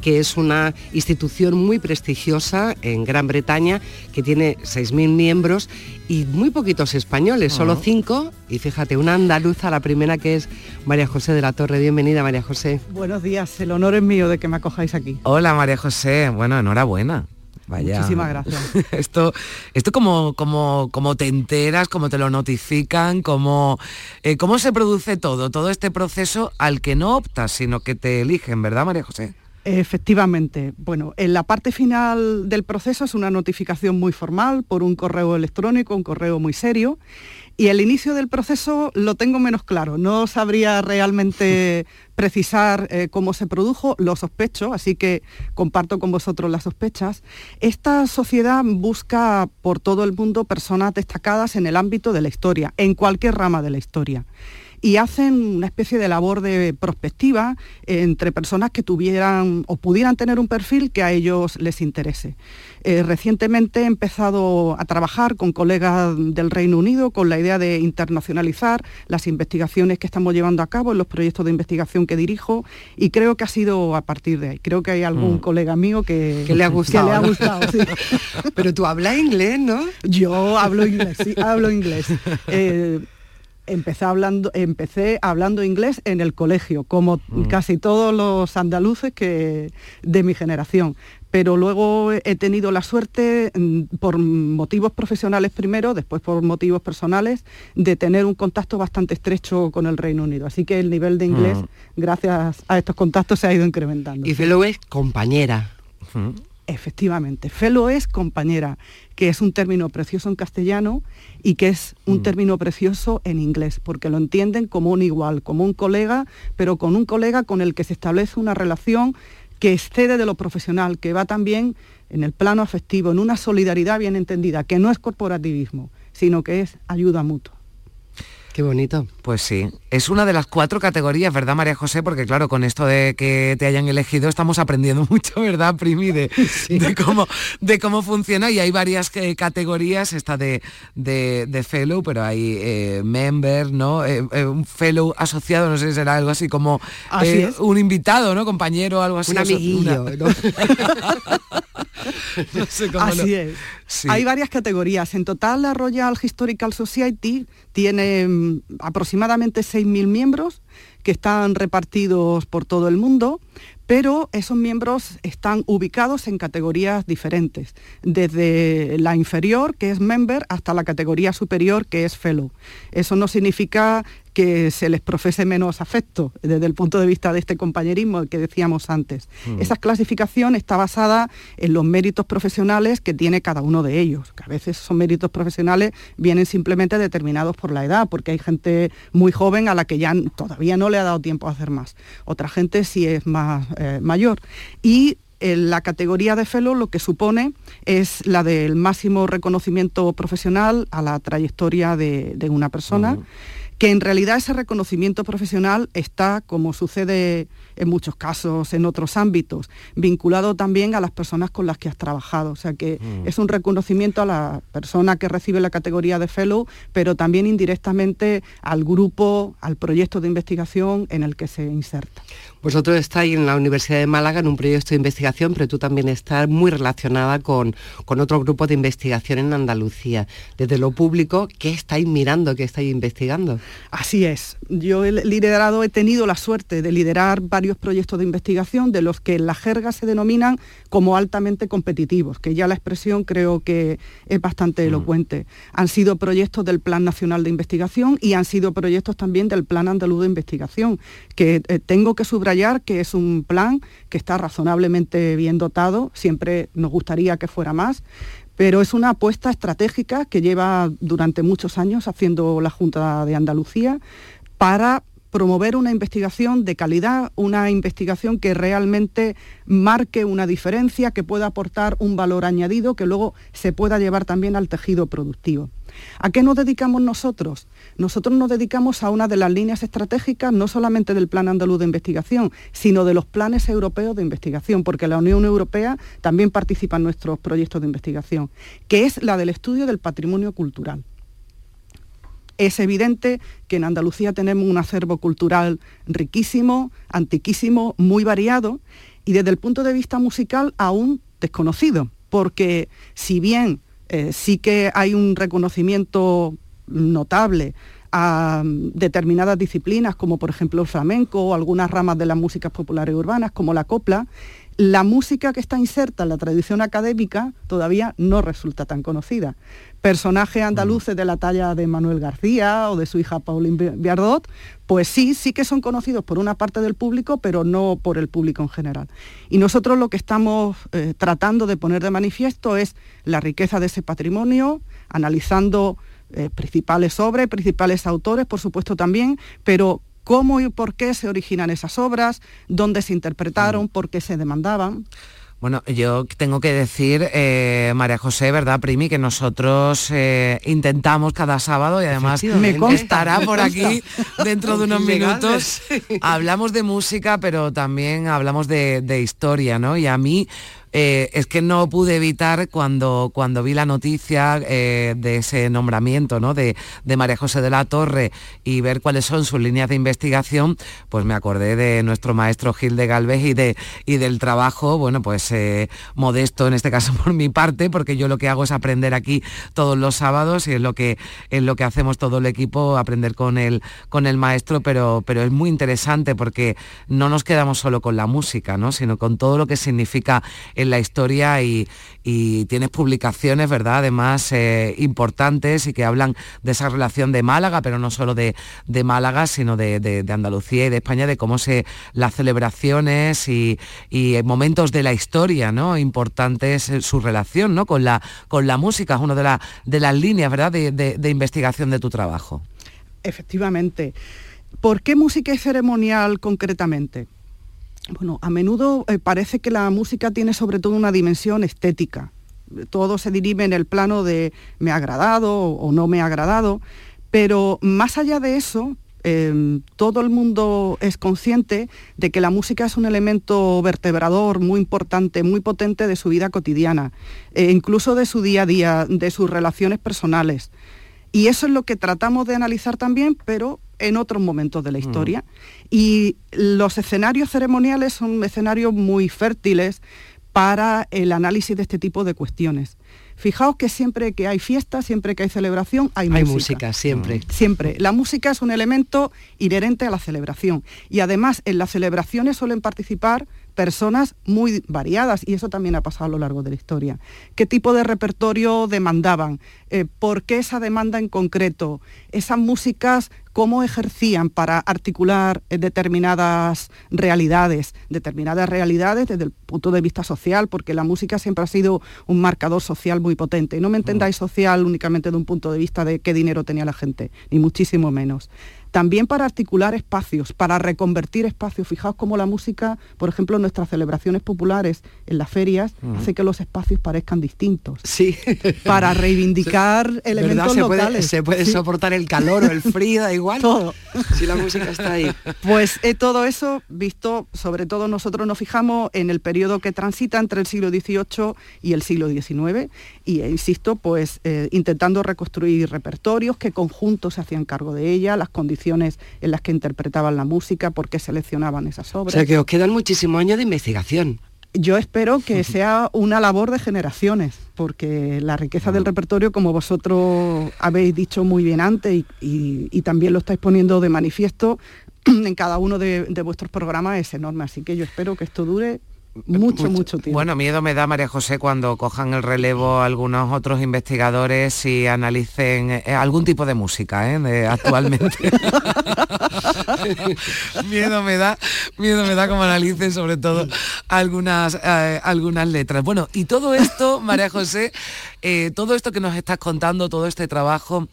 que es una institución muy prestigiosa en Gran Bretaña, que tiene 6.000 miembros y muy poquitos españoles, solo Ah. cinco. Y fíjate, una andaluza, la primera que es María José de la Torre. Bienvenida, María José. Buenos días, el honor es mío de que me acojáis aquí. Hola María José, bueno, enhorabuena. Vaya. Muchísimas gracias. Esto, esto como, como, como te enteras, cómo te lo notifican, cómo, eh, cómo se produce todo, todo este proceso al que no optas, sino que te eligen, ¿verdad, María José? Efectivamente. Bueno, en la parte final del proceso es una notificación muy formal por un correo electrónico, un correo muy serio. Y el inicio del proceso lo tengo menos claro. No sabría realmente precisar eh, cómo se produjo, lo sospecho, así que comparto con vosotros las sospechas. Esta sociedad busca por todo el mundo personas destacadas en el ámbito de la historia, en cualquier rama de la historia y hacen una especie de labor de prospectiva entre personas que tuvieran o pudieran tener un perfil que a ellos les interese. Eh, recientemente he empezado a trabajar con colegas del Reino Unido con la idea de internacionalizar las investigaciones que estamos llevando a cabo en los proyectos de investigación que dirijo y creo que ha sido a partir de ahí. Creo que hay algún Mm. colega mío que, Que le ha gustado, que le ha ¿no? gustado, sí. Pero tú hablas inglés, ¿no? Yo hablo inglés, sí, hablo inglés. Eh, empecé hablando, empecé hablando inglés en el colegio, como Mm. casi todos los andaluces que, de mi generación. Pero luego he tenido la suerte, mm, por motivos profesionales primero, después por motivos personales, de tener un contacto bastante estrecho con el Reino Unido. Así que el nivel de inglés, Mm. gracias a estos contactos, se ha ido incrementando. Y Fellow es compañera. Efectivamente, fellow es compañera, que es un término precioso en castellano y que es un término precioso en inglés, porque lo entienden como un igual, como un colega, pero con un colega con el que se establece una relación que excede de lo profesional, que va también en el plano afectivo, en una solidaridad bien entendida, que no es corporativismo, sino que es ayuda mutua. Qué bonito. Pues sí, es una de las cuatro categorías, ¿verdad, María José? Porque claro, con esto de que te hayan elegido estamos aprendiendo mucho, ¿verdad, Primi? De, de cómo, de cómo funciona y hay varias eh, categorías, esta de, de, de fellow, pero hay eh, member, ¿no? Eh, eh, un fellow asociado, no sé si será algo así como Así es. un invitado, ¿no? Compañero, algo así. Un amiguillo, una- ¿no? No sé cómo Así lo- es. Hay varias categorías. En total, la Royal Historical Society tiene mm, aproximadamente 6.000 miembros que están repartidos por todo el mundo, pero esos miembros están ubicados en categorías diferentes, desde la inferior, que es member, hasta la categoría superior, que es fellow. Eso no significa que se les profese menos afecto desde el punto de vista de este compañerismo que decíamos antes. Mm. Esa clasificación está basada en los méritos profesionales que tiene cada uno de ellos, que a veces esos méritos profesionales vienen simplemente determinados por la edad, porque hay gente muy joven a la que ya todavía no le ha dado tiempo a hacer más. Otra gente sí es más eh, mayor. Y en la categoría de fellow lo que supone es la del máximo reconocimiento profesional a la trayectoria de, de una persona que en realidad ese reconocimiento profesional está, como sucede en muchos casos en otros ámbitos, vinculado también a las personas con las que has trabajado. O sea que Mm. es un reconocimiento a la persona que recibe la categoría de fellow, pero también indirectamente al grupo, al proyecto de investigación en el que se inserta. Vosotros estáis en la Universidad de Málaga en un proyecto de investigación, pero tú también estás muy relacionada con, con otro grupo de investigación en Andalucía. Desde lo público, ¿qué estáis mirando, qué estáis investigando? Así es. Yo he liderado, he tenido la suerte de liderar varios proyectos de investigación de los que en la jerga se denominan como altamente competitivos, que ya la expresión creo que es bastante elocuente. Han sido proyectos del Plan Nacional de Investigación y han sido proyectos también del Plan Andaluz de Investigación, que eh, tengo que subrayar que es un plan que está razonablemente bien dotado, siempre nos gustaría que fuera más, pero es una apuesta estratégica que lleva durante muchos años haciendo la Junta de Andalucía para promover una investigación de calidad, una investigación que realmente marque una diferencia, que pueda aportar un valor añadido, que luego se pueda llevar también al tejido productivo. ¿A qué nos dedicamos nosotros? Nosotros nos dedicamos a una de las líneas estratégicas, no solamente del Plan Andaluz de Investigación, sino de los planes europeos de investigación, porque la Unión Europea también participa en nuestros proyectos de investigación, que es la del estudio del patrimonio cultural. Es evidente que en Andalucía tenemos un acervo cultural riquísimo, antiquísimo, muy variado y desde el punto de vista musical aún desconocido, porque si bien eh, sí que hay un reconocimiento notable a mm, determinadas disciplinas, como por ejemplo el flamenco o algunas ramas de las músicas populares urbanas, como la copla, la música que está inserta en la tradición académica todavía no resulta tan conocida. Personajes andaluces de la talla de Manuel García o de su hija Pauline Viardot, pues sí, sí que son conocidos por una parte del público, pero no por el público en general. Y nosotros lo que estamos eh, tratando de poner de manifiesto es la riqueza de ese patrimonio, analizando eh, principales obras, principales autores, por supuesto también, pero cómo y por qué se originan esas obras, dónde se interpretaron, por qué se demandaban. Bueno, yo tengo que decir, eh, María José, ¿verdad, Primi? Que nosotros eh, intentamos cada sábado y además me estará por aquí dentro de unos minutos. Hablamos de música, pero también hablamos de, de historia, ¿no? Y a mí eh, es que no pude evitar cuando, cuando vi la noticia eh, de ese nombramiento ¿no? de, María José de la Torre y ver cuáles son sus líneas de investigación, pues me acordé de nuestro maestro Gil de Galvez y, de, y del trabajo, bueno, pues eh, modesto en este caso por mi parte, porque yo lo que hago es aprender aquí todos los sábados y es lo que, es lo que hacemos todo el equipo, aprender con el, con el maestro, pero, pero es muy interesante porque no nos quedamos solo con la música, ¿no? sino con todo lo que significa el la historia y, tienes publicaciones, ¿verdad? Además, eh, importantes y que hablan de esa relación de Málaga, pero no solo de, Málaga, sino de, Andalucía y de España, de cómo se las celebraciones y, momentos de la historia, ¿no? Importantes eh, su relación, ¿no? Con la, con la música, es una de, de las líneas, ¿verdad? de investigación de tu trabajo. Efectivamente. ¿Por qué música y ceremonial concretamente? Bueno, a menudo eh, parece que la música tiene sobre todo una dimensión estética. Todo se dirime en el plano de me ha agradado o no me ha agradado, pero más allá de eso, em, todo el mundo es consciente de que la música es un elemento vertebrador muy importante, muy potente de su vida cotidiana, e incluso de su día a día, de sus relaciones personales. Y eso es lo que tratamos de analizar también, pero en otros momentos de la mm. historia. Y los escenarios ceremoniales son escenarios muy fértiles para el análisis de este tipo de cuestiones. Fijaos que siempre que hay fiesta, siempre que hay celebración, hay, hay música. siempre. Mm. Siempre. La música es un elemento inherente a la celebración. Y además en las celebraciones suelen participar personas muy variadas y eso también ha pasado a lo largo de la historia. ¿Qué tipo de repertorio demandaban? Eh, ¿Por qué esa demanda en concreto? Esas músicas, ¿cómo ejercían para articular eh, determinadas realidades? Determinadas realidades desde el punto de vista social, porque la música siempre ha sido un marcador social muy potente. Y no me entendáis social únicamente de un punto de vista de qué dinero tenía la gente, ni muchísimo menos también para articular espacios, para reconvertir espacios. Fijaos cómo la música, por ejemplo, en nuestras celebraciones populares, en las ferias, hace que los espacios parezcan distintos. Sí. Para reivindicar elementos se locales. Puede, se puede soportar el calor o el frío, da igual. Todo. Si la música está ahí. Pues eh, todo eso, visto, sobre todo nosotros nos fijamos en el periodo que transita entre el siglo XVIII y el siglo XIX, y eh, insisto, pues eh, intentando reconstruir repertorios, qué conjuntos se hacían cargo de ella, las condiciones en las que interpretaban la música, por qué seleccionaban esas obras. O sea que os quedan muchísimos años de investigación. Yo espero que sea una labor de generaciones, porque la riqueza del repertorio, como vosotros habéis dicho muy bien antes y, también lo estáis poniendo de manifiesto en cada uno de, vuestros programas, es enorme. Así que yo espero que esto dure mucho, mucho tiempo. Bueno, miedo me da María José cuando cojan el relevo algunos otros investigadores y analicen eh, algún tipo de música ¿eh? de- actualmente. miedo me da, miedo me da como analicen sobre todo algunas, eh, algunas letras. Bueno, y todo esto, María José, eh, todo esto que nos estás contando, todo este trabajo,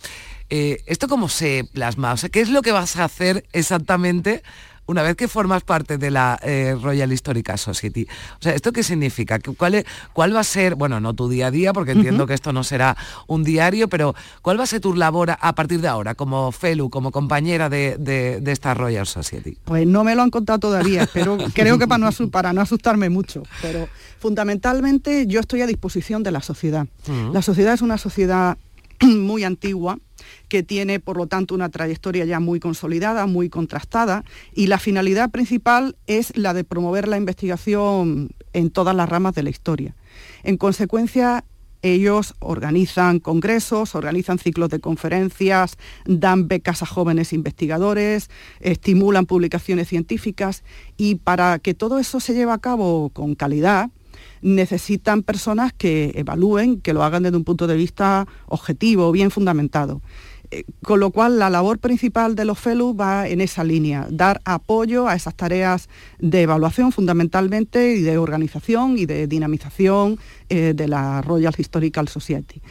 eh, ¿esto cómo se plasma? O sea, ¿qué es lo que vas a hacer exactamente una vez que formas parte de la eh, Royal Historical Society? O sea, ¿esto qué significa? ¿Qué- ¿Cuál, es- ¿Cuál va a ser, bueno, no tu día a día, porque entiendo que esto no será un diario, pero ¿cuál va a ser tu labor a- partir de ahora, como Felu, como compañera de, de- de esta Royal Society? Pues no me lo han contado todavía, pero creo que para no, asu- para no asustarme mucho. Pero fundamentalmente yo estoy a disposición de la sociedad. La sociedad es una sociedad muy antigua que tiene por lo tanto una trayectoria ya muy consolidada, muy contrastada y la finalidad principal es la de promover la investigación en todas las ramas de la historia. En consecuencia, ellos organizan congresos, organizan ciclos de conferencias, dan becas a jóvenes investigadores, estimulan publicaciones científicas y para que todo eso se lleve a cabo con calidad, necesitan personas que evalúen, que lo hagan desde un punto de vista objetivo, bien fundamentado. Eh, Con lo cual, la labor principal de los fellows va en esa línea, dar apoyo a esas tareas de evaluación fundamentalmente y de organización y de dinamización eh, de la Royal Historical Society.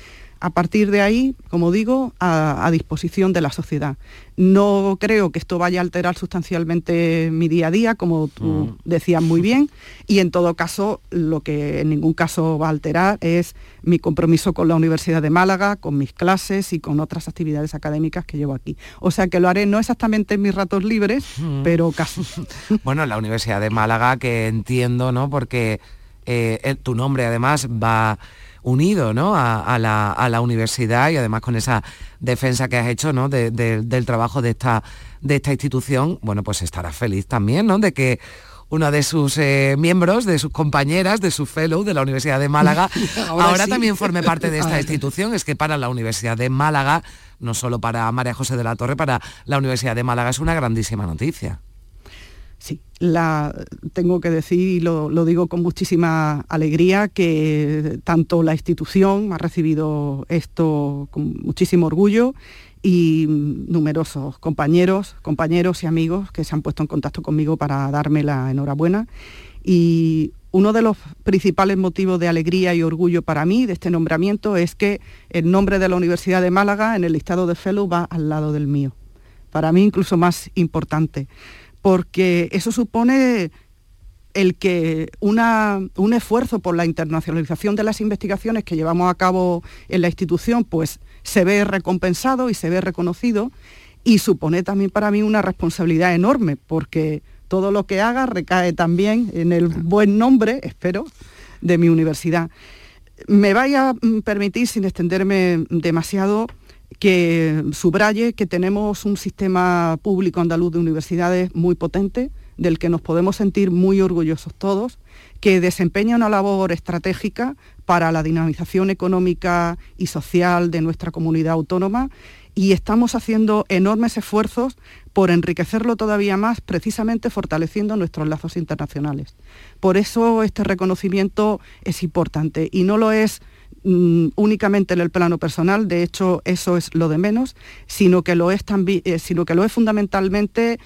A partir de ahí, como digo, a, a disposición de la sociedad. No creo que esto vaya a alterar sustancialmente mi día a día, como tú decías muy bien, y en todo caso, lo que en ningún caso va a alterar es mi compromiso con la Universidad de Málaga, con mis clases y con otras actividades académicas que llevo aquí. O sea que lo haré no exactamente en mis ratos libres, pero casi. Bueno, la Universidad de Málaga, que entiendo, ¿no? Porque eh, el- tu nombre además va unido ¿no? a, a la, a la universidad y además con esa defensa que has hecho ¿no? de- de- del trabajo de esta, de esta institución, bueno, pues estarás feliz también ¿no? de que una de sus eh, miembros, de sus compañeras, de su fellow de la Universidad de Málaga, Ahora ahora, sí. también forme parte de esta institución. Es que para la Universidad de Málaga, no solo para María José de la Torre, para la Universidad de Málaga es una grandísima noticia. Sí, la, tengo que decir, y lo, lo digo con muchísima alegría, que tanto la institución ha recibido esto con muchísimo orgullo y numerosos compañeros, compañeros y amigos que se han puesto en contacto conmigo para darme la enhorabuena. Y uno de los principales motivos de alegría y orgullo para mí de este nombramiento es que el nombre de la Universidad de Málaga en el listado de Fellow va al lado del mío. Para mí incluso más importante porque eso supone el que una- un esfuerzo por la internacionalización de las investigaciones que llevamos a cabo en la institución, pues se ve recompensado y se ve reconocido y supone también para mí una responsabilidad enorme, porque todo lo que haga recae también en el buen nombre, espero, de mi universidad. Me vaya a permitir, sin extenderme demasiado, que subraye que tenemos un sistema público andaluz de universidades muy potente, del que nos podemos sentir muy orgullosos todos, que desempeña una labor estratégica para la dinamización económica y social de nuestra comunidad autónoma y estamos haciendo enormes esfuerzos por enriquecerlo todavía más, precisamente fortaleciendo nuestros lazos internacionales. Por eso este reconocimiento es importante y no lo es mm, únicamente en el plano personal, de hecho eso es lo de menos, sino que lo es eh, sino que lo es fundamentalmente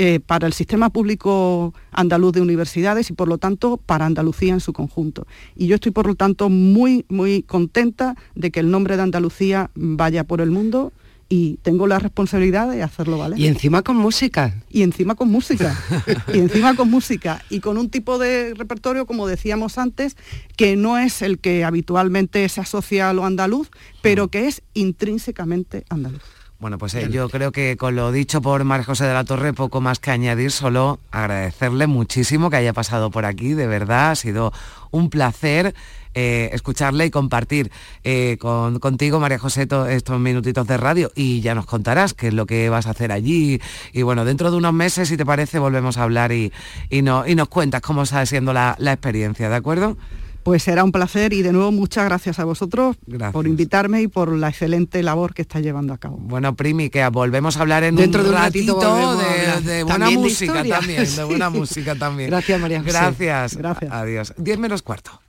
eh, para el sistema público andaluz de universidades y por lo tanto para Andalucía en su conjunto. Y yo estoy por lo tanto muy, muy contenta de que el nombre de Andalucía vaya por el mundo y tengo la responsabilidad de hacerlo valer. Y encima con música. Y encima con música. y encima con música. Y con un tipo de repertorio, como decíamos antes, que no es el que habitualmente se asocia a lo andaluz, pero que es intrínsecamente andaluz. Bueno, pues eh, yo creo que con lo dicho por María José de la Torre, poco más que añadir, solo agradecerle muchísimo que haya pasado por aquí, de verdad, ha sido un placer eh, escucharle y compartir eh, con- contigo, María José, to- estos minutitos de radio y ya nos contarás qué es lo que vas a hacer allí. Y bueno, dentro de unos meses, si te parece, volvemos a hablar y, y, no- y nos cuentas cómo está siendo la, la experiencia, ¿de acuerdo? Pues será un placer y de nuevo muchas gracias a vosotros por invitarme y por la excelente labor que está llevando a cabo. Bueno, Primi, que volvemos a hablar en Dentro un de un ratito de, de buena de música también, de buena música también. Gracias, María José. Gracias. Gracias. Adiós. Diez menos cuarto.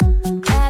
That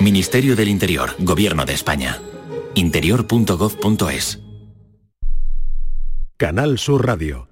Ministerio del Interior, Gobierno de España. interior.gov.es. Canal Sur Radio.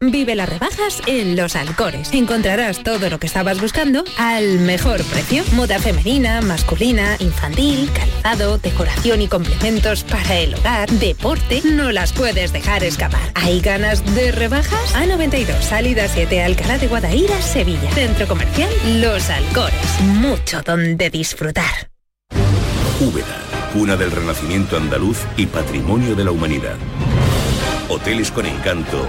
Vive las rebajas en Los Alcores. Encontrarás todo lo que estabas buscando al mejor precio. Moda femenina, masculina, infantil, calzado, decoración y complementos para el hogar, deporte. No las puedes dejar escapar. ¿Hay ganas de rebajas? A92, salida 7, Alcalá de Guadaira, Sevilla. Centro comercial Los Alcores. Mucho donde disfrutar. Úbeda, cuna del renacimiento andaluz y patrimonio de la humanidad. Hoteles con encanto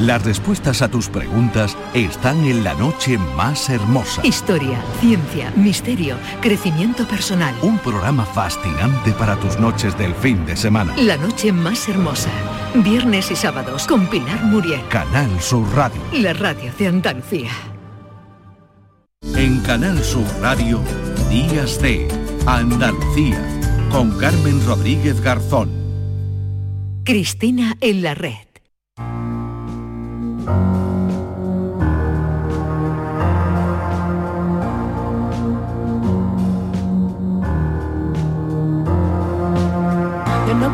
Las respuestas a tus preguntas están en la noche más hermosa. Historia, ciencia, misterio, crecimiento personal. Un programa fascinante para tus noches del fin de semana. La noche más hermosa. Viernes y sábados con Pilar Muriel. Canal Sur Radio. La radio de Andalucía. En Canal Sur Radio, Días de Andalucía, con Carmen Rodríguez Garzón. Cristina en la red. Yo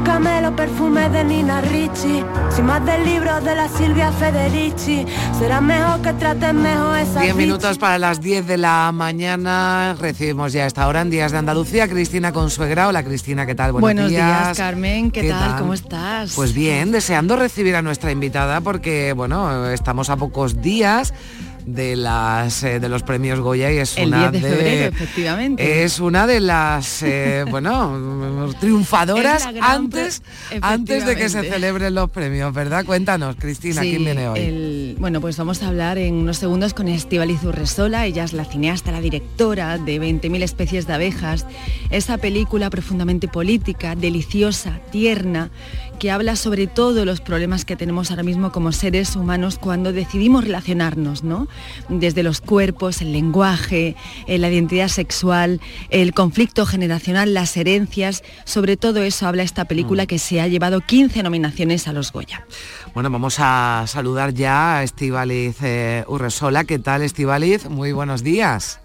no camelo perfumes de Nina Ricci, si más del libro de la Silvia Federici, será mejor que traten mejor esa 10 bichi. minutos para las 10 de la mañana. Recibimos ya esta hora en Días de Andalucía. Cristina Consuegra. Hola Cristina, ¿qué tal? Buenos, Buenos días, Carmen. ¿Qué, tal? ¿Cómo estás? Pues bien, deseando recibir a nuestra invitada porque, bueno, estamos a pocos días de las eh, de los premios Goya y es El una 10 de febrero, efectivamente. es una de las eh, bueno triunfadoras antes antes de que se celebren los premios verdad cuéntanos Cristina Sí, quién viene hoy el- bueno, pues vamos a hablar en unos segundos con Estíbaliz Urresola. Ella es la cineasta, la directora de 20.000 especies de abejas. Esa película profundamente política, deliciosa, tierna, que habla sobre todos los problemas que tenemos ahora mismo como seres humanos cuando decidimos relacionarnos, ¿no? Desde los cuerpos, el lenguaje, eh, la identidad sexual, el conflicto generacional, las herencias. Sobre todo eso habla esta película Mm. que se ha llevado 15 nominaciones a los Goya. Bueno, vamos a saludar ya a Estivaliz eh, Urresola. ¿Qué tal, Estivaliz? Muy buenos días.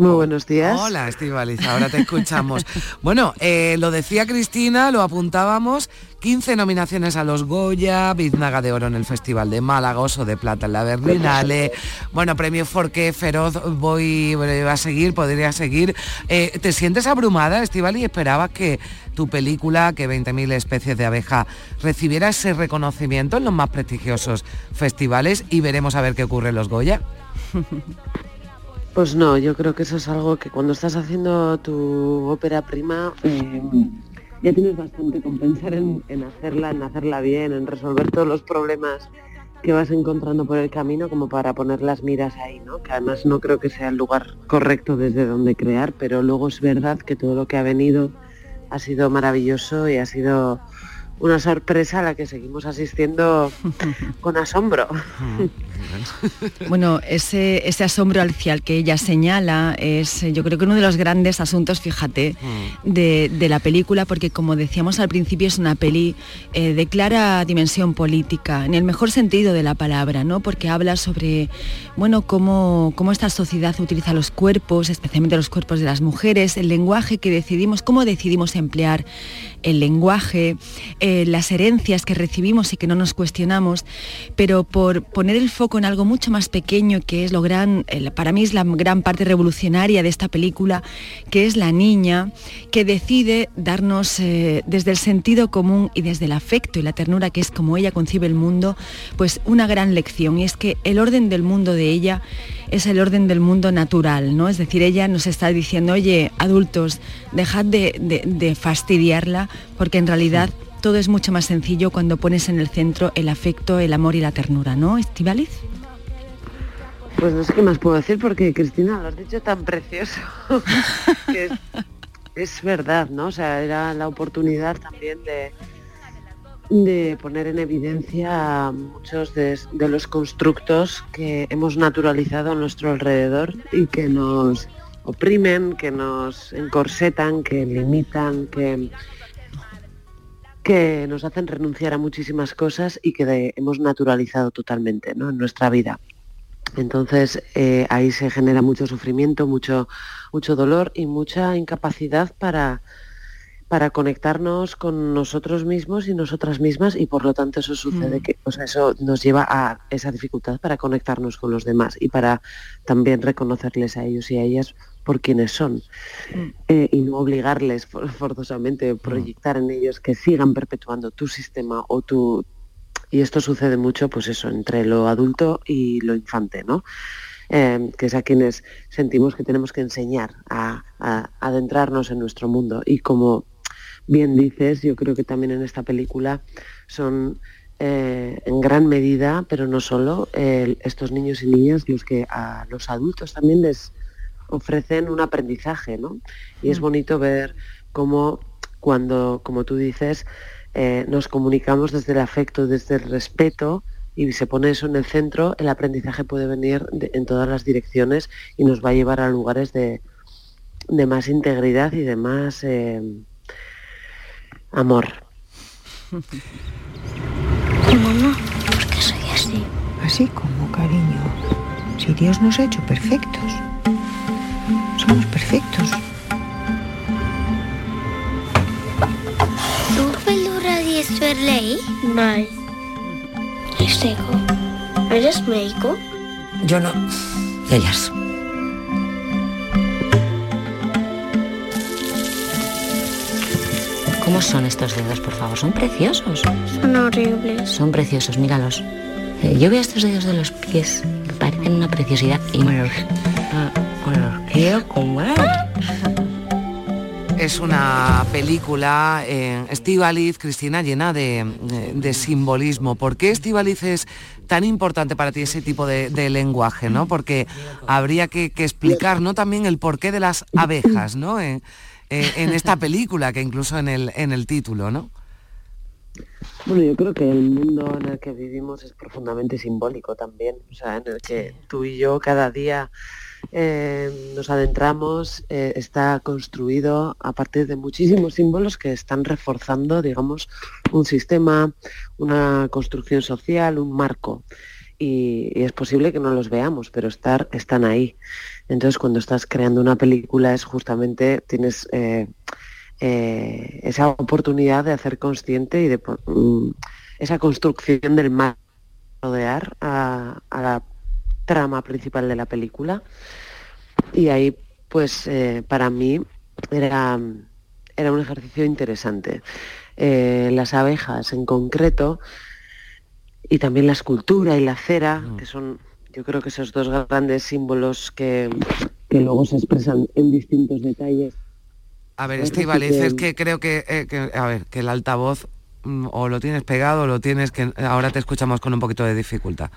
Muy buenos días. Hola, Estivaliz, ahora te escuchamos. bueno, eh, lo decía Cristina, lo apuntábamos, 15 nominaciones a los Goya, Biznaga de Oro en el Festival de Málaga, Oso de Plata en la Berlinale, bueno, premio Forqué, Feroz, voy, a seguir, podría seguir. Eh, ¿Te sientes abrumada, Estivaliz? ¿Esperabas que tu película, que 20.000 especies de abeja, recibiera ese reconocimiento en los más prestigiosos festivales y veremos a ver qué ocurre en los Goya? Pues no, yo creo que eso es algo que cuando estás haciendo tu ópera prima eh, ya tienes bastante con pensar en, en hacerla, en hacerla bien, en resolver todos los problemas que vas encontrando por el camino como para poner las miras ahí, ¿no? Que además no creo que sea el lugar correcto desde donde crear, pero luego es verdad que todo lo que ha venido ha sido maravilloso y ha sido una sorpresa a la que seguimos asistiendo con asombro. Bueno, ese, ese asombro hacia el que ella señala es eh, yo creo que uno de los grandes asuntos, fíjate, de, de la película, porque como decíamos al principio es una peli eh, de clara dimensión política, en el mejor sentido de la palabra, ¿no? Porque habla sobre, bueno, cómo, cómo esta sociedad utiliza los cuerpos, especialmente los cuerpos de las mujeres, el lenguaje que decidimos, cómo decidimos emplear el lenguaje, eh, las herencias que recibimos y que no nos cuestionamos, pero por poner el foco en algo mucho más pequeño, que es lo gran, para mí es la gran parte revolucionaria de esta película, que es la niña que decide darnos eh, desde el sentido común y desde el afecto y la ternura, que es como ella concibe el mundo, pues una gran lección, y es que el orden del mundo de ella es el orden del mundo natural, ¿no? Es decir, ella nos está diciendo, oye, adultos, dejad de, de- de fastidiarla, porque en realidad todo es mucho más sencillo cuando pones en el centro el afecto, el amor y la ternura, ¿no, Estivaliz? Pues no sé qué más puedo decir porque Cristina lo has dicho tan precioso que es, es verdad, ¿no? O sea, era la oportunidad también de, de poner en evidencia muchos de, de los constructos que hemos naturalizado a nuestro alrededor y que nos oprimen, que nos encorsetan, que limitan, que, que nos hacen renunciar a muchísimas cosas y que de- hemos naturalizado totalmente ¿no? en nuestra vida. Entonces eh, ahí se genera mucho sufrimiento, mucho, mucho dolor y mucha incapacidad para, para conectarnos con nosotros mismos y nosotras mismas y por lo tanto eso sucede Mm. que o sea, eso nos lleva a esa dificultad para conectarnos con los demás y para también reconocerles a ellos y a ellas por quienes son eh, y no obligarles for- forzosamente proyectar en ellos que sigan perpetuando tu sistema o tu y esto sucede mucho pues eso entre lo adulto y lo infante no Eh, que es a quienes sentimos que tenemos que enseñar a, a adentrarnos en nuestro mundo. Y como bien dices yo creo que también en esta película son eh, en gran medida pero no solo eh, estos niños y niñas los que a los adultos también les ofrecen un aprendizaje, ¿no? Y es Mm. bonito ver cómo cuando, como tú dices, eh, nos comunicamos desde el afecto, desde el respeto y se pone eso en el centro, el aprendizaje puede venir de- en todas las direcciones y nos va a llevar a lugares de, de más integridad y de más eh, amor. Mamá, ¿por qué así como, cariño? Si Dios nos ha hecho perfectos. Perfectos. Tu pellura per lei? Mai. ¿Y seco? ¿Eres médico? Yo no. Ellas. ¿Cómo son estos dedos, por favor? Son preciosos. Son horribles. Son preciosos, míralos. Eh, yo veo estos dedos de los pies, parecen una preciosidad y me los, ah, Es una película, eh, Estíbaliz, Cristina, llena de, de simbolismo. ¿Por qué Estíbaliz es tan importante para ti ese tipo de, de lenguaje? ¿no? Porque habría que, que explicar ¿no? también el porqué de las abejas ¿no? en, eh, en esta película, que incluso en el, en el título, ¿no? Bueno, yo creo que el mundo en el que vivimos es profundamente simbólico también, o sea, en el que tú y yo cada día eh, nos adentramos, eh, está construido a partir de muchísimos símbolos que están reforzando, digamos, un sistema, una construcción social, un marco. Y, es posible que no los veamos, pero están ahí. Entonces, cuando estás creando una película es justamente, tienes eh, esa oportunidad de hacer consciente y de mm, esa construcción del mal rodear a, a la trama principal de la película. Y ahí, pues, eh, para mí era, era un ejercicio interesante. Eh, las abejas en concreto y también la escultura y la cera, que son yo creo que esos dos grandes símbolos que, que luego se expresan en distintos detalles. A ver, que- es que creo que, eh, que- a ver, que el altavoz mm, o lo tienes pegado o lo tienes que ahora te escuchamos con un poquito de dificultad.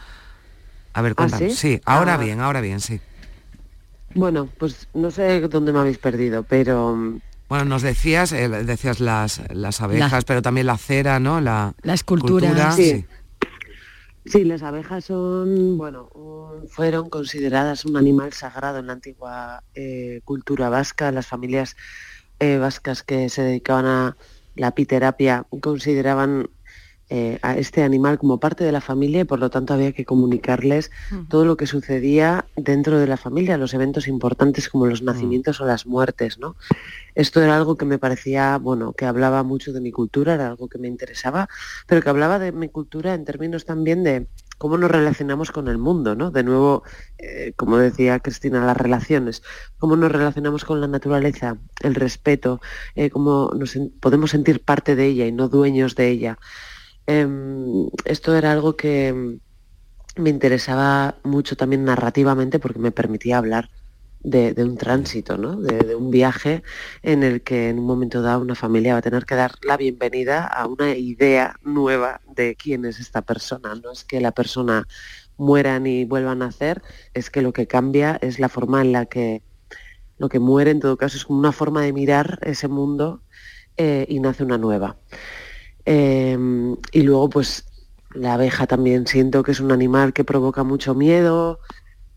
A ver, ¿Ah, cuéntame. sí? ahora Ah. bien, ahora bien, sí. Bueno, pues no sé dónde me habéis perdido, pero mm, Bueno, nos decías, eh, decías las, las abejas, La- pero también la cera, ¿no? La, La escultura. Sí. Sí, las abejas son, bueno, un- fueron consideradas un animal sagrado en la antigua eh, cultura vasca. Las familias eh, vascas que se dedicaban a la apiterapia consideraban eh, a este animal como parte de la familia y por lo tanto había que comunicarles todo lo que sucedía dentro de la familia, los eventos importantes como los nacimientos o las muertes, ¿no? Esto era algo que me parecía, bueno, que hablaba mucho de mi cultura, era algo que me interesaba, pero que hablaba de mi cultura en términos también de cómo nos relacionamos con el mundo, ¿no? De nuevo, eh, como decía Cristina, las relaciones, cómo nos relacionamos con la naturaleza, el respeto, eh, cómo nos podemos sentir parte de ella y no dueños de ella. Em, esto era algo que me interesaba mucho también narrativamente porque me permitía hablar de, un tránsito, ¿no? de, de un viaje en el que en un momento dado una familia va a tener que dar la bienvenida a una idea nueva de quién es esta persona. No es que la persona muera ni vuelva a nacer, es que lo que cambia es la forma en la que lo que muere en todo caso es como una forma de mirar ese mundo eh, y nace una nueva. Eh, y luego, pues, la abeja también siento que es un animal que provoca mucho miedo,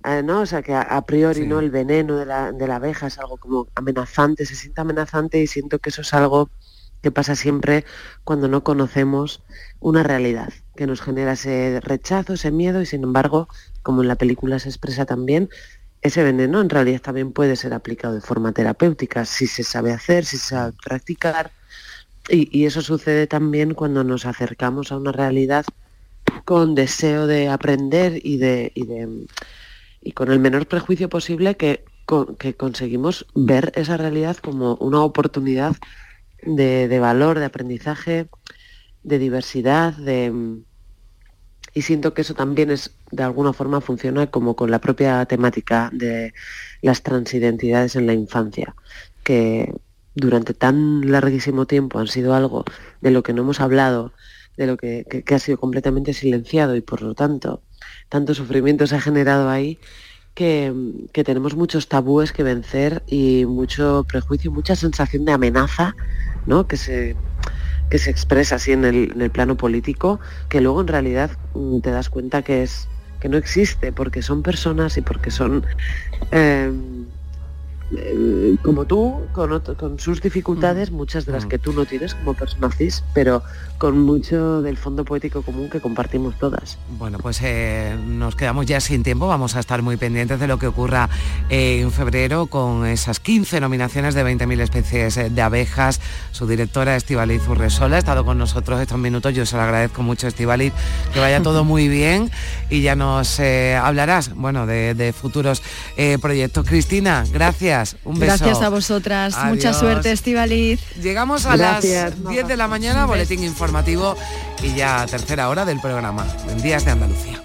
eh, ¿no? O sea, que a, a priori, ¿no? El veneno de la, de la abeja es algo como amenazante, se siente amenazante y siento que eso es algo que pasa siempre cuando no conocemos una realidad, que nos genera ese rechazo, ese miedo y sin embargo, como en la película se expresa también, ese veneno en realidad también puede ser aplicado de forma terapéutica si se sabe hacer, si se sabe practicar. Y, eso sucede también cuando nos acercamos a una realidad con deseo de aprender y de, y de y con el menor prejuicio posible que, que conseguimos ver esa realidad como una oportunidad de, de valor, de aprendizaje, de diversidad, de y siento que eso también es de alguna forma funciona como con la propia temática de las transidentidades en la infancia, que durante tan larguísimo tiempo han sido algo de lo que no hemos hablado, de lo que, que- ha sido completamente silenciado y por lo tanto tanto sufrimiento se ha generado ahí que, que tenemos muchos tabúes que vencer y mucho prejuicio, mucha sensación de amenaza, ¿no? Que se, que se expresa así en el, en el plano político, que luego en realidad mm, te das cuenta que es que no existe porque son personas y porque son eh, eh, como tú, con, con sus dificultades, muchas de las que tú no tienes como persona cis, pero con mucho del fondo poético común que compartimos todas. Bueno, pues eh, nos quedamos ya sin tiempo, vamos a estar muy pendientes de lo que ocurra eh, en febrero con esas 15 nominaciones de 20.000 especies de abejas. Su directora Estivaliz Urresola ha estado con nosotros estos minutos, yo se lo agradezco mucho Estivaliz, que vaya todo muy bien y ya nos hablarás, bueno, de, de futuros proyectos. Cristina, gracias, un beso. Gracias a vosotras. Mucha suerte, Estivaliz. Llegamos a Gracias. las 10 de la mañana, boletín informativo y ya tercera hora del programa en Días de Andalucía.